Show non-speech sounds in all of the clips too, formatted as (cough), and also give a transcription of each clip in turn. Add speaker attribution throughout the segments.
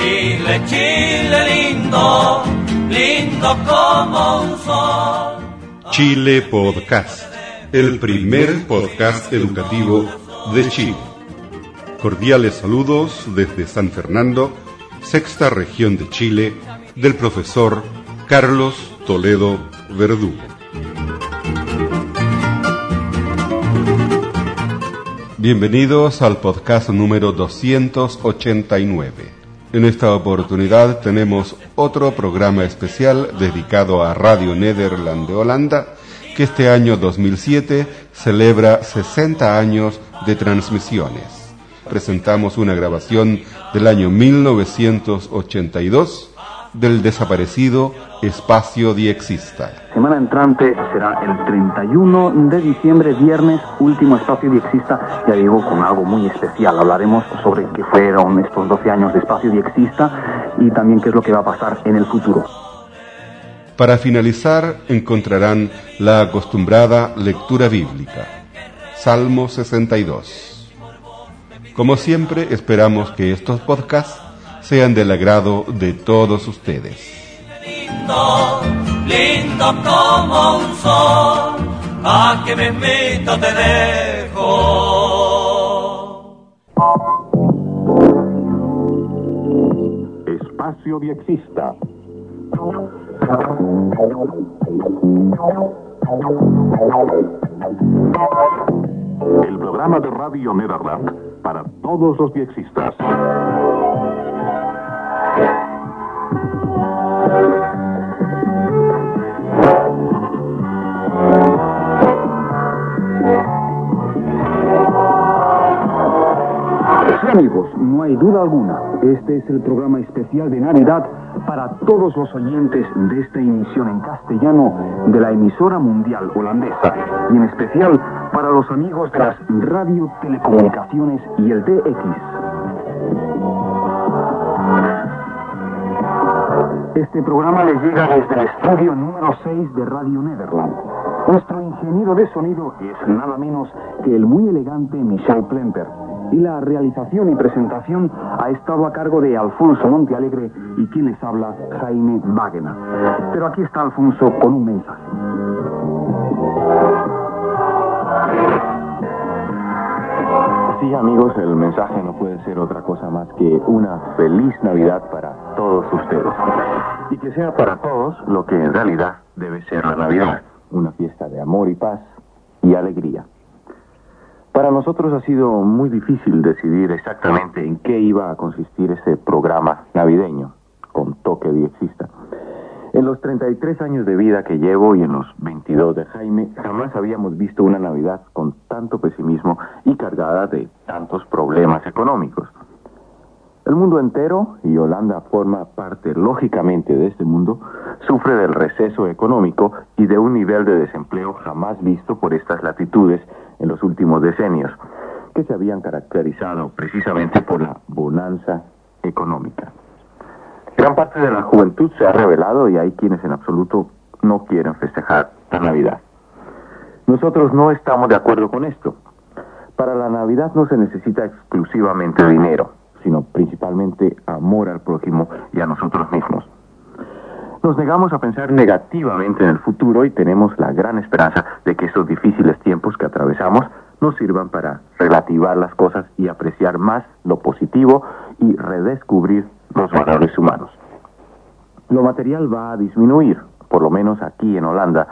Speaker 1: Chile, Chile lindo, lindo como un sol.
Speaker 2: Chile Podcast, el primer podcast educativo de Chile. Cordiales saludos desde San Fernando, sexta región de Chile, del profesor Carlos Toledo Verdugo. Bienvenidos al podcast número 289. En esta oportunidad tenemos otro programa especial dedicado a Radio Nederland de Holanda, que este año 2007 celebra 60 años de transmisiones. Presentamos una grabación del año 1982 del desaparecido Espacio Diexista.
Speaker 3: Semana entrante será el 31 de diciembre, viernes, último Espacio Diexista. Ya digo, con algo muy especial. Hablaremos sobre qué fueron estos 12 años de Espacio Diexista y también qué es lo que va a pasar en el futuro.
Speaker 2: Para finalizar, encontrarán la acostumbrada lectura bíblica. Salmo 62. Como siempre, esperamos que estos podcasts sean del agrado de todos ustedes.
Speaker 1: Lindo, lindo como un sol, a que me invito te dejo.
Speaker 4: Espacio Diexista. El programa de Radio Nederland para todos los diexistas.
Speaker 3: Amigos, no hay duda alguna. Este es el programa especial de Navidad para todos los oyentes de esta emisión en castellano de la emisora mundial holandesa y en especial para los amigos de las radio, telecomunicaciones y el DX. Este programa les llega desde el estudio número 6 de Radio Nederland. Nuestro ingeniero de sonido es nada menos que el muy elegante Michel Plemper. Y la realización y presentación ha estado a cargo de Alfonso Montealegre y quien les habla, Jaime Wagner. Pero aquí está Alfonso con un mensaje.
Speaker 5: Sí, amigos, el mensaje no puede ser otra cosa más que una feliz Navidad para todos ustedes. Y que sea para todos lo que en realidad debe ser la Navidad, una fiesta de amor y paz y alegría. Para nosotros ha sido muy difícil decidir exactamente en qué iba a consistir ese programa navideño, con toque diexista. En los 33 años de vida que llevo y en los 22 de Jaime, jamás habíamos visto una Navidad con tanto pesimismo y cargada de tantos problemas económicos. El mundo entero, y Holanda forma parte lógicamente de este mundo, sufre del receso económico y de un nivel de desempleo jamás visto por estas latitudes en los últimos decenios, que se habían caracterizado precisamente por la bonanza económica. Gran parte de la juventud se ha revelado y hay quienes en absoluto no quieren festejar la Navidad. Nosotros no estamos de acuerdo con esto. Para la Navidad no se necesita exclusivamente dinero, sino principalmente amor al prójimo y a nosotros mismos. Nos negamos a pensar negativamente en el futuro y tenemos la gran esperanza de que estos difíciles tiempos que atravesamos nos sirvan para relativar las cosas y apreciar más lo positivo y redescubrir los valores humanos. Lo material va a disminuir, por lo menos aquí en Holanda,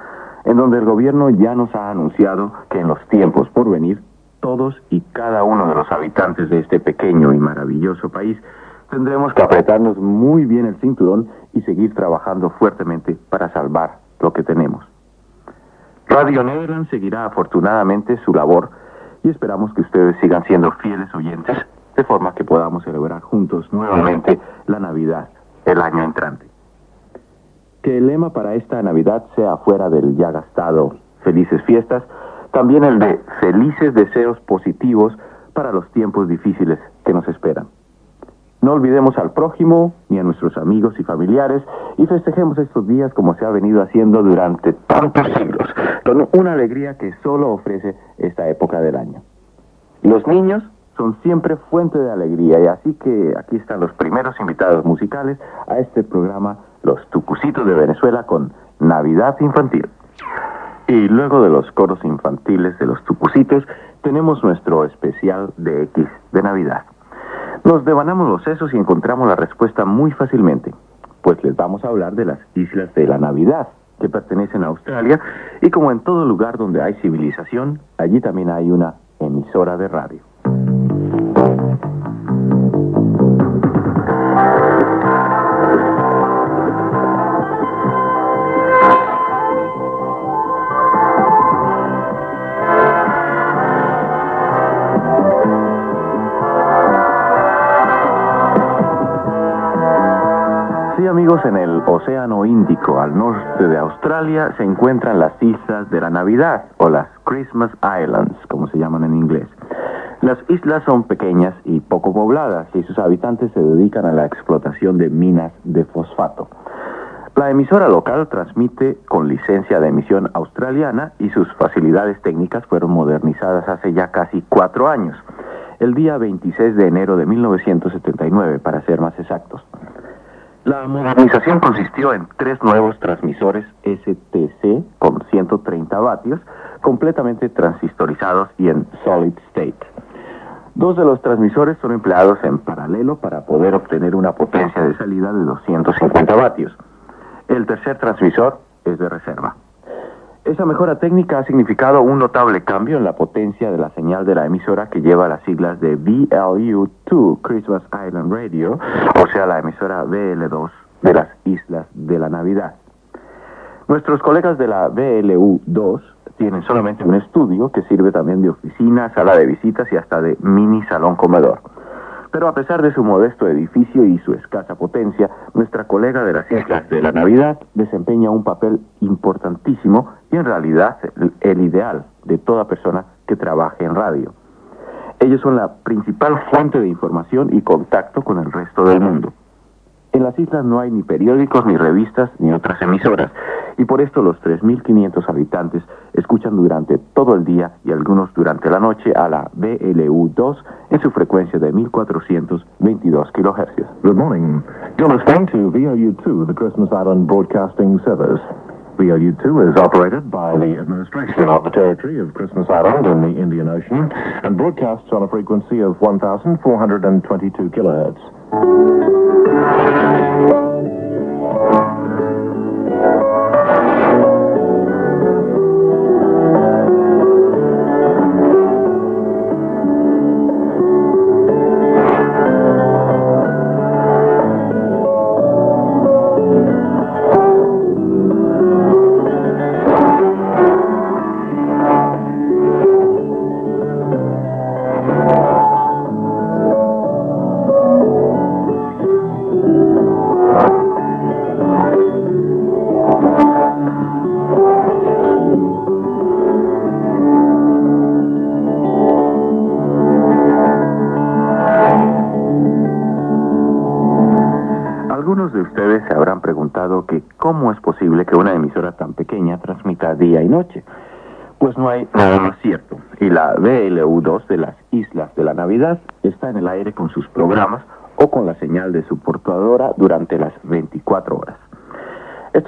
Speaker 5: en donde el gobierno ya nos ha anunciado que en los tiempos por venir, todos y cada uno de los habitantes de este pequeño y maravilloso país tendremos que apretarnos muy bien el cinturón y seguir trabajando fuertemente para salvar lo que tenemos. Radio Nederland seguirá afortunadamente su labor y esperamos que ustedes sigan siendo fieles oyentes de forma que podamos celebrar juntos nuevamente la Navidad el año entrante. Que el lema para esta Navidad sea fuera del ya gastado felices fiestas, también el de felices deseos positivos para los tiempos difíciles que nos esperan. No olvidemos al prójimo ni a nuestros amigos y familiares y festejemos estos días como se ha venido haciendo durante tantos siglos, con una alegría que solo ofrece esta época del año. Los niños son siempre fuente de alegría y así que aquí están los primeros invitados musicales a este programa Los Tucucitos de Venezuela con Navidad Infantil. Y luego de los coros infantiles de los Tucucitos tenemos nuestro especial de X de Navidad. Nos devanamos los sesos y encontramos la respuesta muy fácilmente, pues les vamos a hablar de las Islas de la Navidad, que pertenecen a Australia, y como en todo lugar donde hay civilización, allí también hay una emisora de radio. Amigos, en el Océano Índico, al norte de Australia, se encuentran las Islas de la Navidad, o las Christmas Islands, como se llaman en inglés. Las islas son pequeñas y poco pobladas, y sus habitantes se dedican a la explotación de minas de fosfato. La emisora local transmite con licencia de emisión australiana y sus facilidades técnicas fueron modernizadas hace ya casi cuatro años, el día 26 de enero de 1979, para ser más exactos. La modernización consistió en tres nuevos transmisores STC con 130 vatios, completamente transistorizados y en solid state. Dos de los transmisores son empleados en paralelo para poder obtener una potencia de salida de 250 vatios. El tercer transmisor es de reserva. Esa mejora técnica ha significado un notable cambio en la potencia de la señal de la emisora que lleva las siglas de VLU2 Christmas Island Radio, o sea, la emisora BL2 de las Islas de la Navidad. Nuestros colegas de la BLU2 tienen solamente un estudio que sirve también de oficina, sala de visitas y hasta de mini salón comedor. Pero a pesar de su modesto edificio y su escasa potencia, nuestra colega de las Islas de la Navidad desempeña un papel importantísimo y en realidad el, el ideal de toda persona que trabaje en radio. Ellos son la principal fuente de información y contacto con el resto del mundo. En las islas no hay ni periódicos, ni revistas, ni otras emisoras, y por esto los 3.500 habitantes escuchan durante todo el día y algunos durante la noche a la BLU2 en su frecuencia de 1.422 kHz.
Speaker 4: Good morning. You're listening to VLU2, the Christmas Island Broadcasting Service. VLU2 is operated by the administration of the territory of Christmas Island in the Indian Ocean and broadcasts on a frequency of 1,422 kilohertz.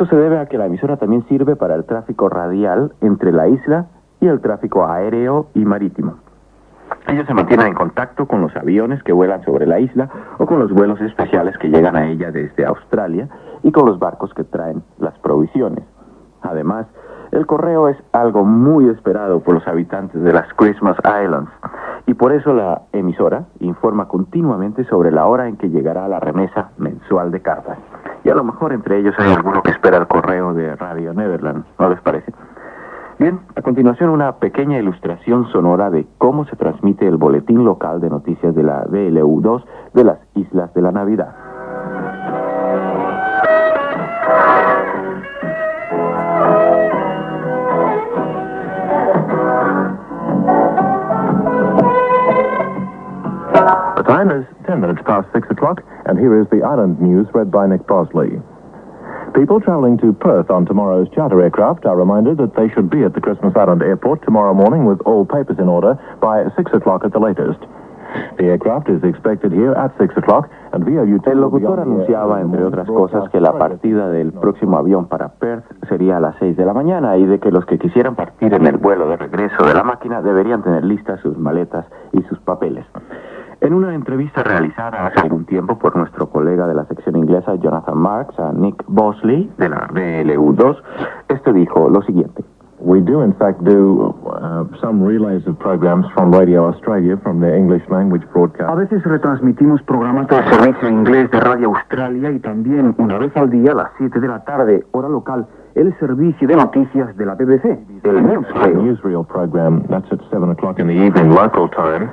Speaker 5: Esto se debe a que la emisora también sirve para el tráfico radial entre la isla y el tráfico aéreo y marítimo. Ellos se mantienen en contacto con los aviones que vuelan sobre la isla o con los vuelos especiales que llegan a ella desde Australia y con los barcos que traen las provisiones. Además, el correo es algo muy esperado por los habitantes de las Christmas Islands y por eso la emisora informa continuamente sobre la hora en que llegará la remesa mensual de cartas. Y a lo mejor entre ellos hay alguno que espera el correo de Radio Netherlands, ¿no les parece? Bien, a continuación una pequeña ilustración sonora de cómo se transmite el boletín local de noticias de la BLU2 de las Islas de la Navidad.
Speaker 4: Time is 10 minutes past 6 o'clock, and here is the island news read by Nick Bosley. People traveling to Perth on tomorrow's charter aircraft are reminded that they should be at the Christmas Island airport tomorrow morning with all papers in order by 6 o'clock at the latest. The aircraft is expected here at 6 o'clock and VOU
Speaker 5: El locutor anunciaba, entre otras cosas, que la partida del próximo avión para Perth sería a las 6 de la mañana y de que los que quisieran partir en el vuelo de regreso de la máquina deberían tener listas sus maletas y sus papeles. En una entrevista realizada hace algún tiempo por nuestro colega de la sección inglesa Jonathan Marks a Nick Bosley de la BLU2, este dijo lo siguiente.
Speaker 4: We do, in fact, do uh, some relays of programs from Radio Australia, from the English language broadcast.
Speaker 3: A veces retransmitimos programas del servicio inglés de Radio Australia y también, una vez al día, a las 7 de la tarde, hora local, el servicio de noticias de la BBC, el Newsreel.
Speaker 4: newsreel program, that's at 7 o'clock in the evening local time.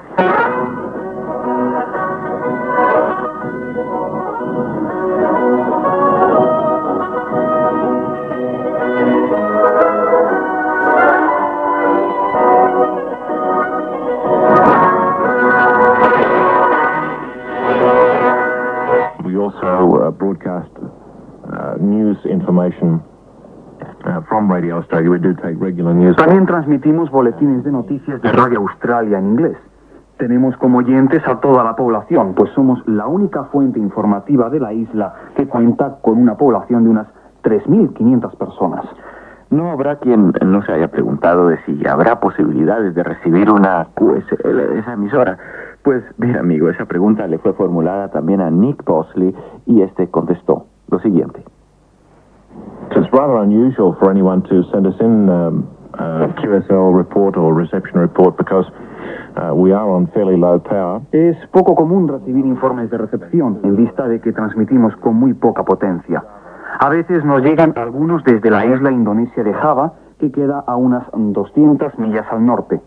Speaker 4: Also uh, broadcast uh, news information uh, from Radio Australia. We do take regular news.
Speaker 3: También transmitimos boletines de noticias de Radio Australia en inglés. Tenemos como oyentes a toda la población, pues somos la única fuente informativa de la isla que cuenta con una población de unas 3.500 personas.
Speaker 5: No habrá quien no se haya preguntado de si habrá posibilidades de recibir una QSL de esa emisora. Pues bien, amigo, esa pregunta le fue formulada también a Nick Bosley y este contestó lo siguiente.
Speaker 4: It's rather unusual for anyone to send us in um, a QSL report or reception report because uh, we are on fairly low power.
Speaker 3: Es poco común recibir informes de recepción en vista de que transmitimos con muy poca potencia. A veces nos llegan algunos desde la isla indonesia de Java, que queda a unas 200 millas al norte.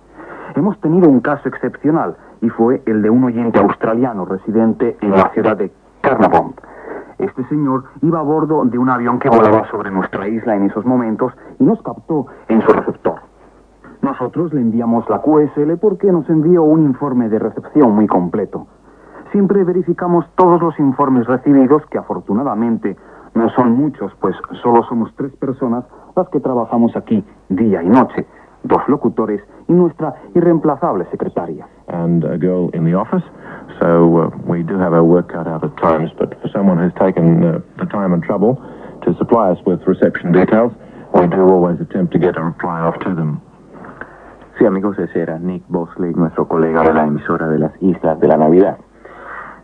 Speaker 3: Hemos tenido un caso excepcional y fue el de un oyente australiano residente en la ciudad de Carnarvon. Este señor iba a bordo de un avión que volaba sobre nuestra isla en esos momentos y nos captó en su receptor. Nosotros le enviamos la QSL porque nos envió un informe de recepción muy completo. Siempre verificamos todos los informes recibidos, que afortunadamente no son muchos, pues solo somos tres personas las que trabajamos aquí día y noche, dos locutores y nuestra irreemplazable secretaria.
Speaker 4: and a girl in the office. So uh, we do have our work cut out at times, but for someone who's taken uh, the time and trouble to supply us with reception details, we do always attempt to get a reply off to them.
Speaker 5: Sí, amigos, ese era Nick Bosley, nuestro colega de la emisora de las Islas de la Navidad.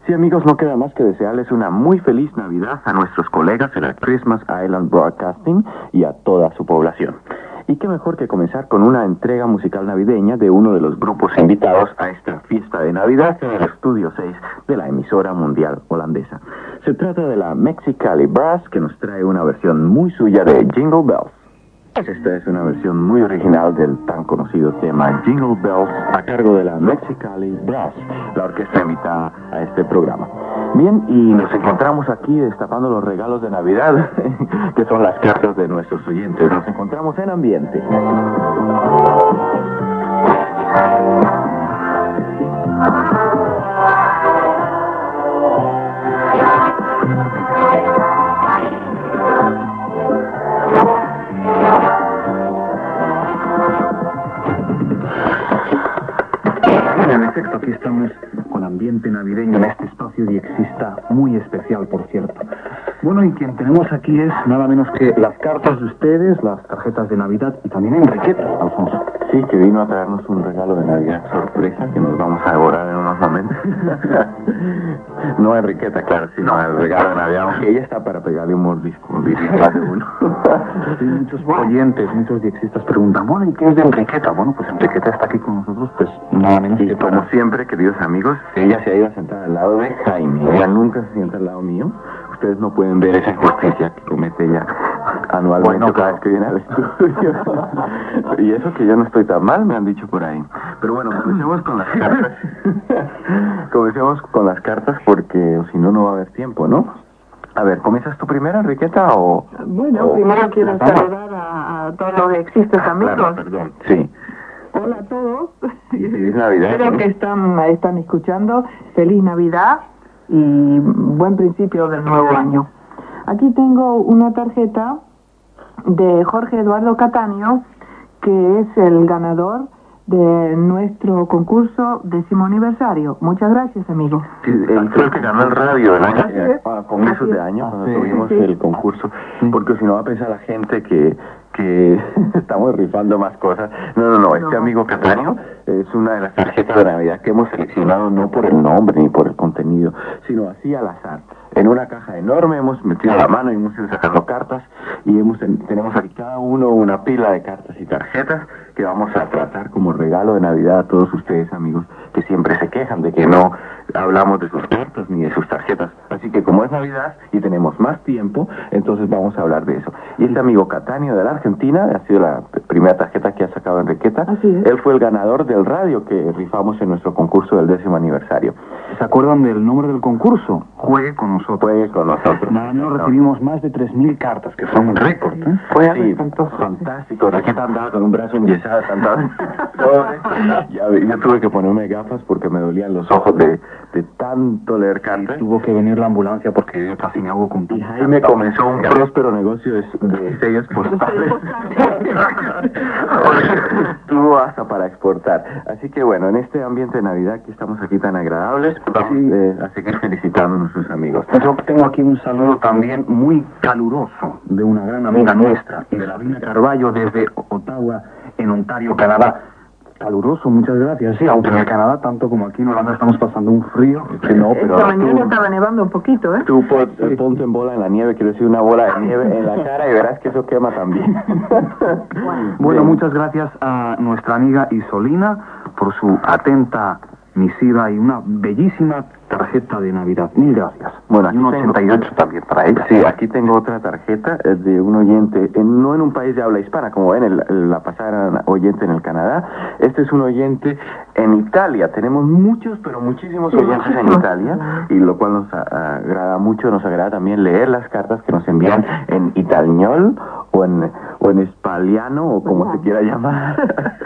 Speaker 5: Sí, amigos, no queda más que desearles una muy feliz Navidad a nuestros colegas de la Christmas Island Broadcasting y a toda su población. Y qué mejor que comenzar con una entrega musical navideña de uno de los grupos invitados a esta fiesta de Navidad en el Estudio 6 de la emisora mundial holandesa. Se trata de la Mexicali Brass que nos trae una versión muy suya de Jingle Bells. Esta es una versión muy original del tan conocido tema Jingle Bells a cargo de la Mexicali Brass, la orquesta invitada a este programa. Bien, y nos encontramos aquí destapando los regalos de Navidad, (laughs) que son las cartas de nuestros oyentes. Nos encontramos en ambiente.
Speaker 3: En efecto, aquí estamos ambiente navideño en este espacio diexista muy especial, por cierto. Bueno, y quien tenemos aquí es nada menos que las cartas de ustedes, las tarjetas de Navidad y también Enriqueta, Alfonso.
Speaker 5: Sí, que vino a traernos un regalo de Navidad sorpresa que nos vamos a devorar en. (laughs) no Enriqueta, claro, sino el regalo de Navidad, aunque ella está para pegarle un mordisco, diría más de uno. (laughs)
Speaker 3: Sí, muchos oyentes, muchos diexistas preguntan, bueno, ¿y qué es de Enriqueta? Bueno, pues Enriqueta está aquí con nosotros, pues nada menos
Speaker 5: Y
Speaker 3: que
Speaker 5: como
Speaker 3: para...
Speaker 5: siempre, queridos amigos, ella se ha ido a sentar al lado de Jaime. Ella nunca se sienta al lado mío. Ustedes no pueden ver esa injusticia que comete ella anualmente
Speaker 3: Bueno,
Speaker 5: cada vez que viene al estudio. y eso que yo no estoy tan mal, me han dicho por ahí. Pero bueno, comencemos con las (laughs) cartas. comencemos con las cartas porque si no, no va a haber tiempo, ¿no? A ver, ¿comienzas tú primero, Enriqueta, o...?
Speaker 6: Bueno,
Speaker 5: o-
Speaker 6: primero quiero saludar a, a todos los existes amigos.
Speaker 5: Claro, perdón. Sí.
Speaker 6: Hola a todos.
Speaker 5: Feliz Navidad.
Speaker 6: Espero que están, están escuchando. Feliz Navidad y buen principio del nuevo año. Aquí tengo una tarjeta de Jorge Eduardo Cataño, que es el ganador de nuestro concurso décimo aniversario. Muchas gracias, amigo.
Speaker 5: Sí, eh, creo que ganó el radio el año, a comienzos de año, cuando
Speaker 2: sí.
Speaker 5: tuvimos
Speaker 6: Sí.
Speaker 5: el concurso, porque si no va a pensar la gente que, que (laughs) estamos rifando más cosas. No, no, no, este
Speaker 6: No.
Speaker 5: amigo Cataño es una de las tarjetas de Navidad que hemos seleccionado no por el nombre ni por el contenido, sino así al azar. En una caja enorme hemos metido la mano y hemos ido sacando cartas y hemos tenemos aquí cada uno una pila de cartas y tarjetas que vamos a tratar como regalo de Navidad a todos ustedes amigos que siempre se quejan de que no hablamos de sus cartas ni de sus tarjetas. Así que como es Navidad y tenemos más tiempo, entonces vamos a hablar de eso. Y este amigo Catania de la Argentina ha sido la primera tarjeta que ha sacado Enriqueta.
Speaker 6: Así es.
Speaker 5: Él fue el ganador del radio que rifamos en nuestro concurso del décimo aniversario.
Speaker 3: ¿Se acuerdan del nombre del concurso? Juegue con nosotros.
Speaker 5: Fue con nosotros.
Speaker 3: Nada menos recibimos más de 3.000 cartas, que son un récord. ¿eh?
Speaker 6: Fue
Speaker 5: Sí, fantástico. Raqueta andaba con un brazo enyesado, (laughs) yo tuve que ponerme gafas porque me dolían los ojos de, de tanto leer cartas.
Speaker 3: Tuvo que venir la ambulancia porque yo casi me hago con
Speaker 5: Y Jaime comenzó un próspero negocio de, de sellos postales. (laughs) Tuvo hasta para exportar. Así que bueno, en este ambiente de Navidad que estamos aquí tan agradables, vamos eh, a seguir felicitando a nuestros amigos.
Speaker 3: Yo tengo aquí un saludo también muy caluroso de una gran amiga nuestra, Isabelina Carballo, desde Ottawa, en Ontario, Canadá. Caluroso, muchas gracias. Sí, aunque en el Canadá, tanto como aquí en Holanda, estamos pasando un frío. Que no, pero
Speaker 6: Esta mañana
Speaker 3: tú-
Speaker 6: estaba nevando un poquito, ¿eh?
Speaker 5: Tú pon- eh, ponte en bola en la nieve, quiero decir una bola de nieve en la cara y verás que eso quema también. (laughs)
Speaker 3: Bueno,
Speaker 5: Bien.
Speaker 3: muchas gracias a nuestra amiga Isolina por su atenta misiva y una bellísima tarjeta de Navidad. Mil gracias.
Speaker 5: Bueno,
Speaker 3: y un
Speaker 5: aquí tengo-
Speaker 3: 88 también para ella.
Speaker 5: Sí, aquí tengo otra tarjeta eh, de un oyente, en- no en un país de habla hispana, como ven, el- el- la pasada oyente en el Canadá. Este es un oyente en Italia. Tenemos muchos, pero muchísimos oyentes en. Italia, y lo cual nos agrada mucho. Nos agrada también leer las cartas que nos envían en italiano o en, o en espaliano, o como se quiera llamar.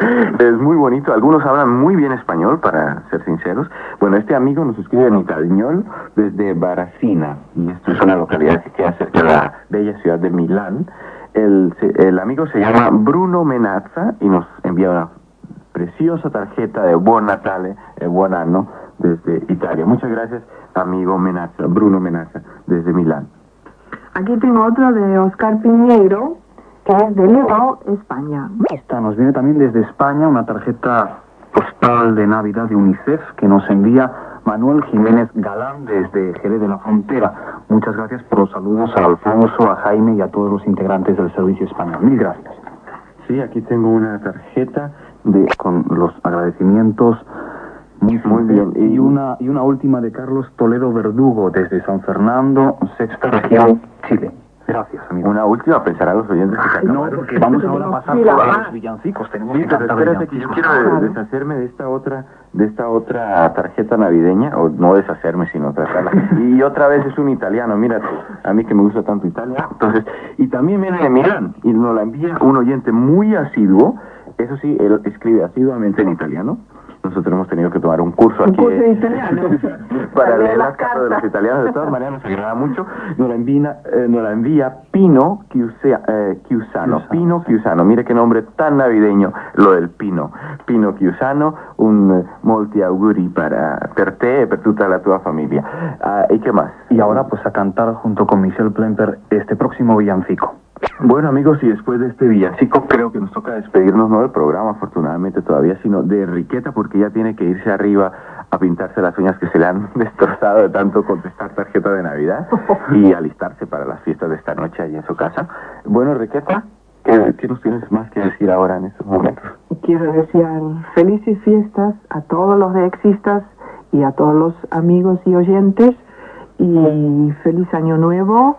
Speaker 5: (laughs) es muy bonito. Algunos hablan muy bien español, para ser sinceros. Bueno, este amigo nos escribe en italiano desde Baracina, y esto es una localidad que queda cerca de la bella ciudad de Milán. El, el amigo se llama Bruno Menazza y nos envía una preciosa tarjeta de Buon Natale e Buon Anno desde Italia. Muchas gracias, amigo Menazza, Bruno Menazza, desde Milán.
Speaker 6: Aquí tengo otra de Oscar Piñeiro, es de León, España.
Speaker 3: Esta nos viene también desde España una tarjeta postal de Navidad de UNICEF que nos envía Manuel Jiménez Galán desde Jerez de la Frontera. Muchas gracias por los saludos a Alfonso, a Jaime y a todos los integrantes del Servicio Español. Mil gracias.
Speaker 5: Sí, aquí tengo una tarjeta de...
Speaker 3: Con los agradecimientos muy,
Speaker 5: Muy bien.
Speaker 3: Y una, y una última de Carlos Toledo Verdugo desde San Fernando, sexta región, Chile. Gracias, amigo.
Speaker 5: Una última, pensarán los oyentes que se acabó.
Speaker 3: No, porque vamos ahora a pasar por
Speaker 6: la-
Speaker 3: los villancicos. Tenemos
Speaker 5: Sí,
Speaker 3: que
Speaker 5: pero
Speaker 3: cantar
Speaker 5: espérate que yo quiero deshacerme de esta otra de esta otra tarjeta navideña o no deshacerme sino tratarla. (laughs) Y otra vez es un italiano mírate a mí que me gusta tanto Italia. Entonces y también viene de Milán y nos la envía un oyente muy asiduo. Eso sí él escribe asiduamente en italiano nosotros hemos tenido que tomar un curso
Speaker 6: Un
Speaker 5: aquí
Speaker 6: curso de
Speaker 5: eh,
Speaker 6: italiano. (laughs)
Speaker 5: para leer las cartas de los italianos. De todas maneras nos agrada mucho. Nos la envía eh, nos la envía Pino Chiusea- eh, Chiusano. Pino Chiusano. Mire qué nombre tan navideño lo del Pino. Pino Chiusano un eh, molti auguri para per te e per tutta la tua familia Ah, y qué más
Speaker 3: Y ahora pues a cantar junto con Michelle Plemper este próximo villancico.
Speaker 5: Bueno amigos, y después de este villancico creo que nos toca despedirnos no del programa afortunadamente todavía, sino de Enriqueta porque ya tiene que irse arriba a pintarse las uñas que se le han (laughs) destrozado de tanto contestar tarjeta de Navidad (laughs) y alistarse para las fiestas de esta noche allí en su casa. Bueno Enriqueta, ¿qué, qué nos tienes más que decir ahora en estos momentos?
Speaker 6: Quiero desear felices fiestas a todos los de Existas y a todos los amigos y oyentes y feliz año nuevo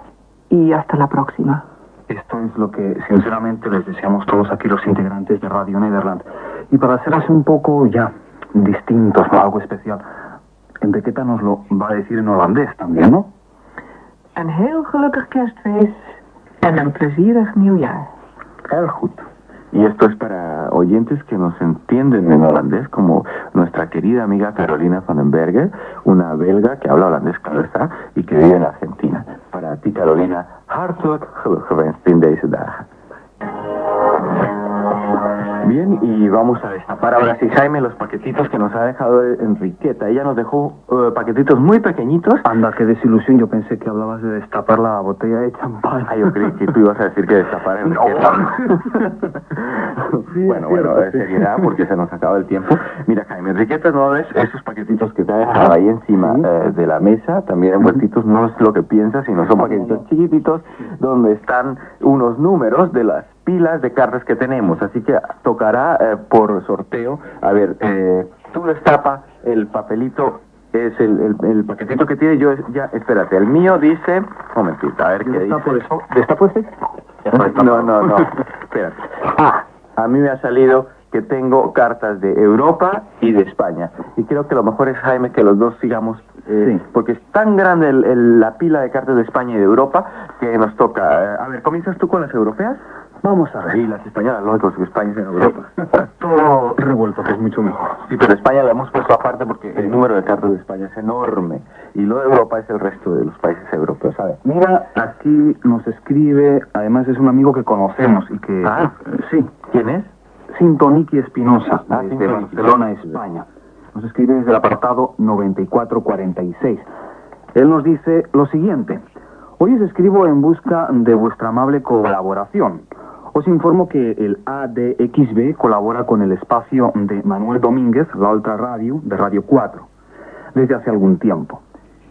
Speaker 6: y hasta la próxima.
Speaker 3: Esto es lo que sinceramente les deseamos todos aquí los integrantes de Radio Nederland. Y para hacerles un poco ya distintos, ¿no? algo especial, Enriqueta nos lo va a decir en holandés también, ¿no?
Speaker 6: Een heel gelukkig kerstfeest en een plezierig nieuwjaar.
Speaker 5: Heel goed. Y esto es para oyentes que nos entienden en holandés, como nuestra querida amiga Carolina van den Berger, una belga que habla holandés, claro está, y que vive en Argentina. Para ti, Carolina, hartelijk gewenst in. Bien, y vamos a destapar ahora sí, Jaime, los paquetitos que nos ha dejado Enriqueta. Ella nos dejó eh, paquetitos muy pequeñitos.
Speaker 3: Anda, qué desilusión. Yo pensé que hablabas de destapar la botella de champán.
Speaker 5: Ah, yo creí que tú ibas a decir que destapar (laughs) Enriqueta. (laughs) bueno, bueno, de seriedad, porque se nos acaba el tiempo. Mira, Jaime, Enriqueta, ¿no ves esos paquetitos que te ha dejado ahí encima eh, de la mesa? También envueltitos, no es lo que piensas, sino son paquetitos chiquititos donde están unos números de las pilas de cartas que tenemos. Así que tocará eh, por sorteo. A ver, eh, tú destapa el papelito. Es el, el, paquetito que tiene yo, ya, espérate, el mío dice, un momentito, a ver qué dice.
Speaker 3: Eso? ¿Destapo este?
Speaker 5: No, no, no, (laughs) espérate. Ah, a mí me ha salido que tengo cartas de Europa y de España. Y creo que lo mejor es, Jaime, que los dos sigamos, eh, porque es tan grande el, la pila de cartas de España y de Europa que nos toca. a ver, ¿comienzas tú con las europeas?
Speaker 3: Vamos a ver.
Speaker 5: Y las españolas, lógico, que España es en Europa. (laughs)
Speaker 3: Todo revuelto, que es mucho mejor.
Speaker 5: Sí, pero España la hemos puesto aparte porque el número de cartas de España es enorme. Y lo de Europa es el resto de los países europeos, ¿sabes?
Speaker 3: Mira, aquí nos escribe, además es un amigo que conocemos y que...
Speaker 5: Ah,
Speaker 3: sí.
Speaker 5: ¿Quién es?
Speaker 3: Sintoniki Espinosa,
Speaker 5: Ah,
Speaker 3: desde
Speaker 5: Sintoniki.
Speaker 3: Barcelona, España. Nos escribe desde el apartado 9446. Él nos dice lo siguiente. Hoy os escribo en busca de vuestra amable colaboración. Os informo que el ADXB colabora con el espacio de Manuel Domínguez, la Ultra Radio, de Radio 4, desde hace algún tiempo.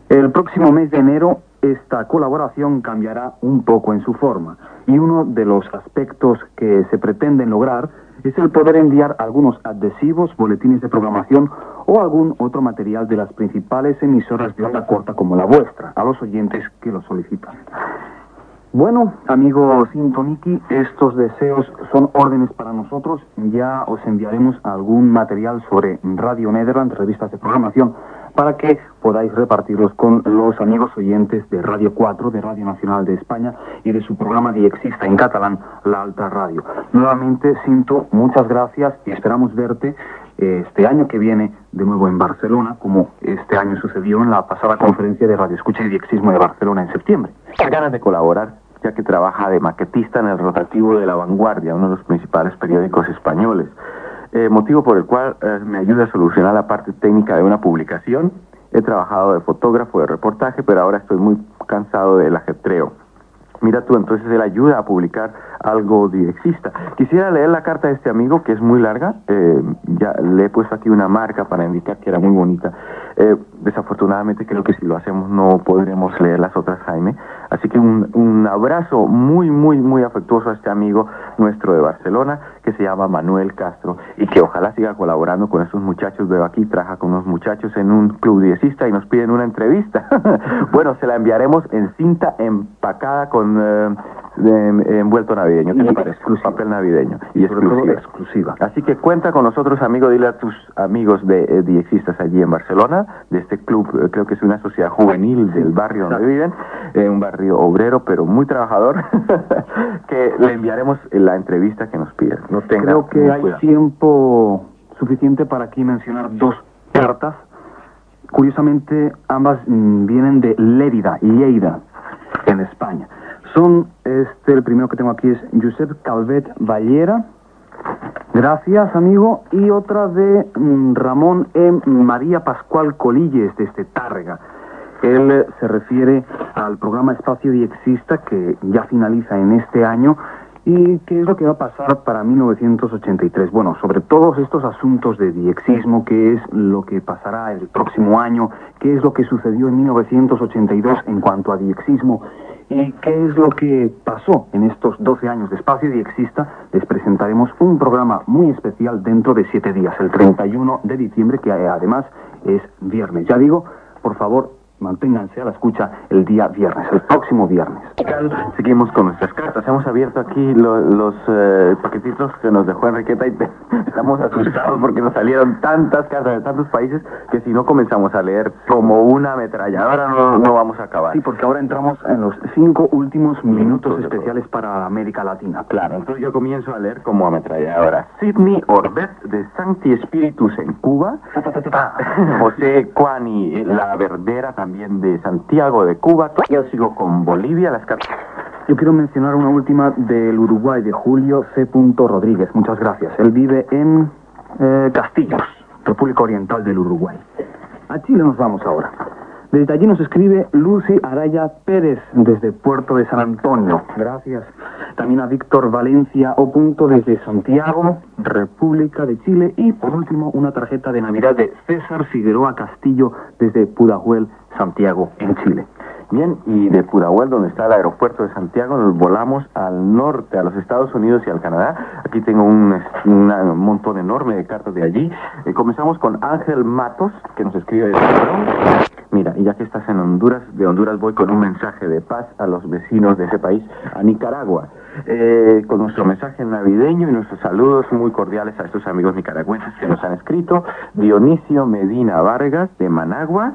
Speaker 3: El próximo mes de enero esta colaboración cambiará un poco en su forma y uno de los aspectos que se pretenden lograr es el poder enviar algunos adhesivos, boletines de programación o algún otro material de las principales emisoras de onda corta como la vuestra a los oyentes que lo solicitan. Bueno, amigo Sintoniki, estos deseos son órdenes para nosotros. Ya os enviaremos algún material sobre Radio Nederland, revistas de programación, para que podáis repartirlos con los amigos oyentes de Radio 4, de Radio Nacional de España y de su programa Diexista en catalán, La Alta Radio. Nuevamente, Sinto, muchas gracias y esperamos verte eh, este año que viene de nuevo en Barcelona, como este año sucedió en la pasada conferencia de Radio Escucha y Diexismo de Barcelona en septiembre.
Speaker 5: ganas de colaborar, ya que trabaja de maquetista en el rotativo de La Vanguardia, uno de los principales periódicos españoles. Eh, motivo por el cual eh, me ayuda a solucionar la parte técnica de una publicación. He trabajado de fotógrafo, de reportaje, pero ahora estoy muy cansado del ajetreo. Mira tú, entonces él ayuda a publicar algo diexista. Quisiera leer la carta de este amigo, que es muy larga. eh, ya le he puesto aquí una marca para indicar que era muy bonita. Eh, desafortunadamente creo que si lo hacemos no podremos leer las otras, Jaime. Así que un, un abrazo muy, muy, muy afectuoso a este amigo nuestro de Barcelona, que se llama Manuel Castro, y que ojalá siga colaborando con estos muchachos. Veo aquí, trabaja con unos muchachos en un club diecista y nos piden una entrevista. (laughs) bueno, se la enviaremos en cinta empacada con eh, de- envuelto navideño. ¿Qué te parece?
Speaker 3: exclusiva.
Speaker 5: Papel navideño. Y
Speaker 3: Y sobre todo
Speaker 5: exclusiva.
Speaker 3: exclusiva.
Speaker 5: Así que cuenta con nosotros, amigo. Dile a tus amigos de eh, Diexistas allí en Barcelona, de este club, eh, creo que es una sociedad juvenil del barrio donde viven, eh, un barrio obrero, pero muy trabajador, (laughs) que le enviaremos la entrevista que nos piden. No
Speaker 3: Creo que hay
Speaker 5: cuidado.
Speaker 3: tiempo suficiente para aquí mencionar dos cartas. Curiosamente, ambas mm, vienen de Lérida, Lleida, en España. Son, este, el primero que tengo aquí es Josep Calvet Vallera. Gracias, amigo. Y otra de mm, Ramón E. María Pascual Colilles, desde Tárrega. Él eh, se refiere al programa Espacio Diexista que ya finaliza en este año y qué es lo que va a pasar para 1983. Bueno, sobre todos estos asuntos de diexismo, qué es lo que pasará el próximo año, qué es lo que sucedió en 1982 en cuanto a diexismo y qué es lo que pasó en estos 12 años de Espacio Diexista, les presentaremos un programa muy especial dentro de siete días, el 31 de diciembre, que además es viernes. Ya digo, por favor, manténganse a la escucha el día viernes, el próximo viernes.
Speaker 5: Seguimos con nuestras cartas. Hemos abierto aquí lo- los eh, paquetitos que nos dejó Enriqueta y te- estamos asustados porque nos salieron tantas cartas de tantos países que si no comenzamos a leer como una ametralladora no, no vamos a acabar.
Speaker 3: Sí, porque ahora entramos en los cinco últimos minutos especiales para América Latina.
Speaker 5: Claro, entonces yo comienzo a leer como ametralladora. Sidney Orbet de Sancti Spiritus en Cuba. (laughs) José Cuani, la Verdera también de Santiago de Cuba. Yo sigo con Bolivia, las cartas.
Speaker 3: Yo quiero mencionar una última del Uruguay, de Julio C. Rodríguez. Muchas gracias. Él vive en eh, Castillos, República Oriental del Uruguay. A Chile nos vamos ahora. Desde allí nos escribe Lucy Araya Pérez, desde Puerto de San Antonio. Gracias. También a Víctor Valencia O. Desde Santiago, República de Chile. Y por último, una tarjeta de Navidad de César Figueroa Castillo desde Pudahuel, Santiago, en Chile.
Speaker 5: Bien, y de Pudahuel, donde está el aeropuerto de Santiago, nos volamos al norte, a los Estados Unidos y al Canadá. Aquí tengo un, montón enorme de cartas de allí. Eh, comenzamos con Ángel Matos, que nos escribe desde Mira, y ya que estás en Honduras, de Honduras voy con un mensaje de paz a los vecinos de ese país, a Nicaragua. Eh, con nuestro mensaje navideño y nuestros saludos muy cordiales a estos amigos nicaragüenses que nos han escrito. Dionisio Medina Vargas de Managua,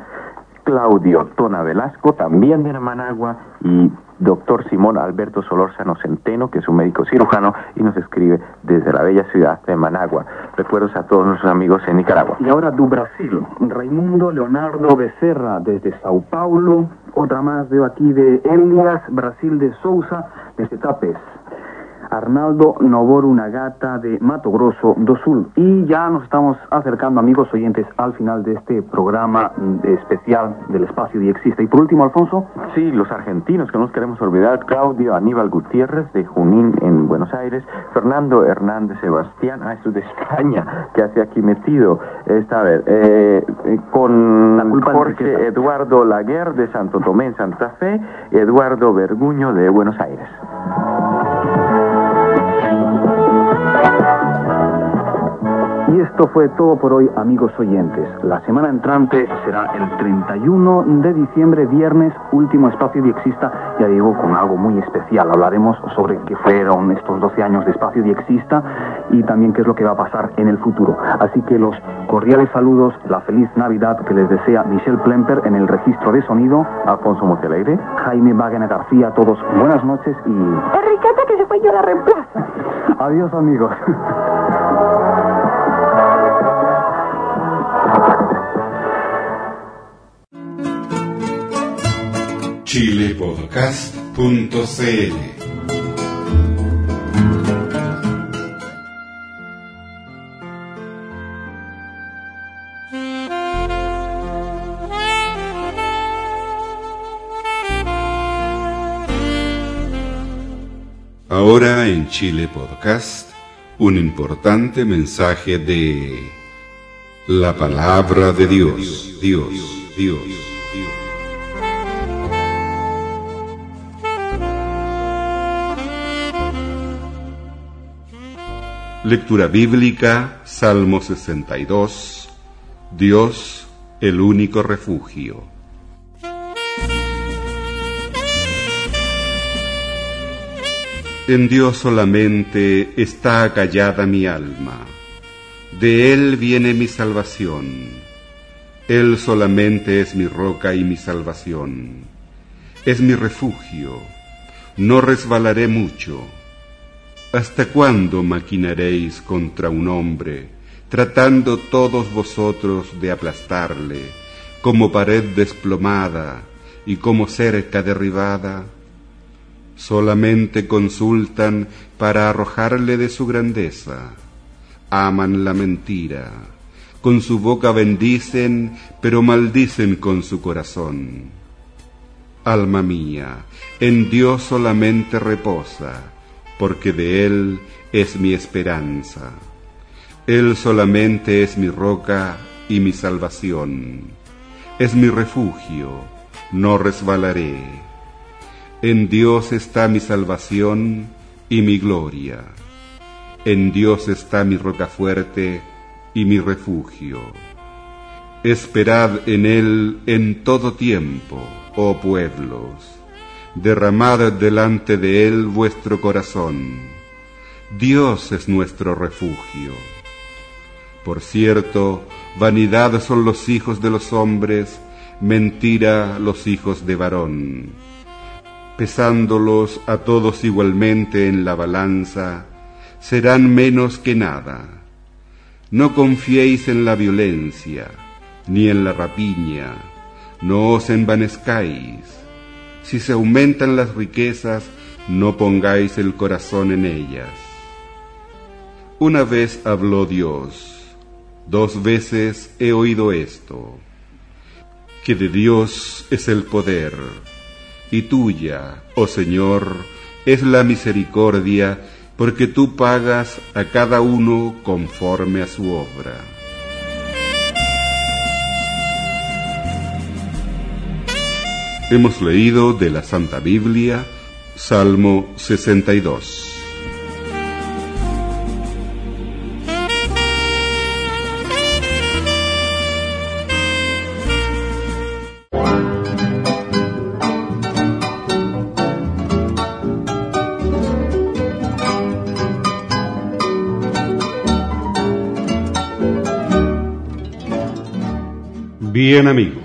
Speaker 5: Claudio Tona Velasco, también de Managua, y doctor Simón Alberto Solórzano Centeno, que es un médico cirujano y nos escribe desde la bella ciudad de Managua. Recuerdos a todos nuestros amigos en Nicaragua.
Speaker 3: Y ahora du Brasil, Raimundo Leonardo Becerra desde Sao Paulo, otra más veo aquí de Elias Brasil de Souza desde Tapes. Arnaldo Novoru Nagata de Mato Grosso do Sul. Y ya nos estamos acercando, amigos oyentes, al final de este programa especial del espacio y existe. Y por último, Alfonso.
Speaker 5: Sí, los argentinos que no nos queremos olvidar, Claudio Aníbal Gutiérrez de Junín en Buenos Aires, Fernando Hernández Sebastián, ah, esto es de España, que hace aquí metido, esta vez, eh, eh, con Jorge Eduardo Laguer de Santo Tomé en Santa Fe, Eduardo Verguño de Buenos Aires.
Speaker 3: Y esto fue todo por hoy, amigos oyentes. La semana entrante será el 31 de diciembre, viernes, último espacio Diexista, ya digo, con algo muy especial. Hablaremos sobre qué fueron estos 12 años de espacio Diexista y también qué es lo que va a pasar en el futuro. Así que los cordiales saludos, la feliz Navidad que les desea Michelle Plemper en el registro de sonido,
Speaker 5: Alfonso Monteleire,
Speaker 3: Jaime Wagner García, todos buenas noches y...
Speaker 6: Enriqueta que se fue yo la reemplaza.
Speaker 3: Adiós, amigos.
Speaker 2: chilepodcast.cl Ahora en Chile Podcast, un importante mensaje de la palabra de Dios, Dios, Dios. Lectura bíblica, Salmo 62. Dios, el único refugio. En Dios solamente está acallada mi alma. De Él viene mi salvación. Él solamente es mi roca y mi salvación. Es mi refugio. No resbalaré mucho ¿Hasta cuándo maquinaréis contra un hombre, tratando todos vosotros de aplastarle, como pared desplomada y como cerca derribada? Solamente consultan para arrojarle de su grandeza. Aman la mentira. Con su boca bendicen, pero maldicen con su corazón. Alma mía, en Dios solamente reposa porque de Él es mi esperanza. Él solamente es mi roca y mi salvación. Es mi refugio, no resbalaré. En Dios está mi salvación y mi gloria. En Dios está mi roca fuerte y mi refugio. Esperad en Él en todo tiempo, oh pueblos derramad delante de Él vuestro corazón. Dios es nuestro refugio. Por cierto, vanidad son los hijos de los hombres, mentira los hijos de varón. Pesándolos a todos igualmente en la balanza, serán menos que nada. No confiéis en la violencia, ni en la rapiña, no os envanezcáis si se aumentan las riquezas, no pongáis el corazón en ellas. Una vez habló Dios, dos veces he oído esto, que de Dios es el poder, y tuya, oh Señor, es la misericordia, porque tú pagas a cada uno conforme a su obra. Hemos leído de la Santa Biblia Salmo 62. Bien amigos,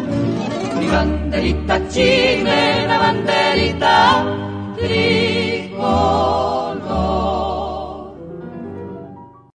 Speaker 1: banderita, Chile, la banderita tricolor.